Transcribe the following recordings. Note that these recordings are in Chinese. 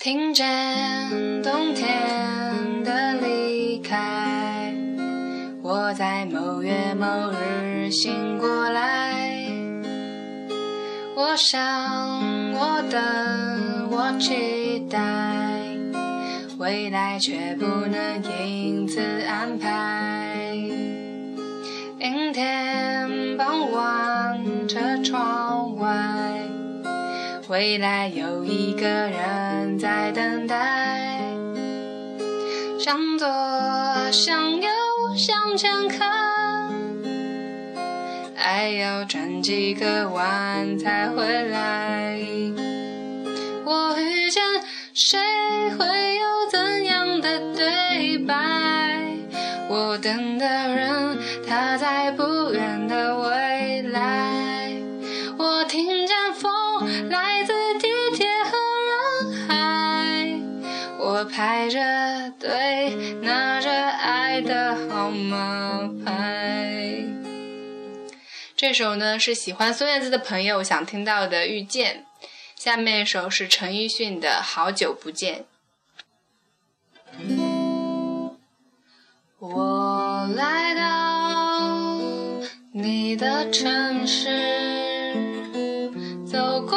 听见冬天的离开，我在某月某日醒过来。我想，我等，我期待，未来却不能因此安排。阴天傍晚，车窗外，未来有一个人在等待。向左，向右，向前看，爱要转几个弯才回来。我遇见谁，会有怎样的对白？我等的人，他在不远来自地铁和人海，我排着队拿着爱的号码牌。这首呢是喜欢孙燕姿的朋友想听到的《遇见》，下面一首是陈奕迅的《好久不见》。我来到你的城市，走过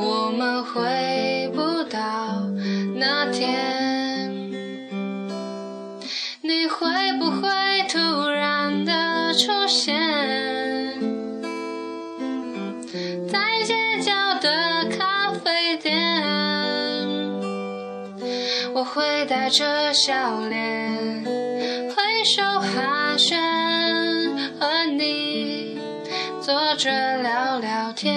我们回不到那天。你会不会突然的出现，在街角的咖啡店？我会带着笑脸，挥手寒暄，和你坐着聊聊天。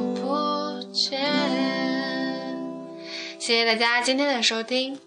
谢谢大家今天的收听。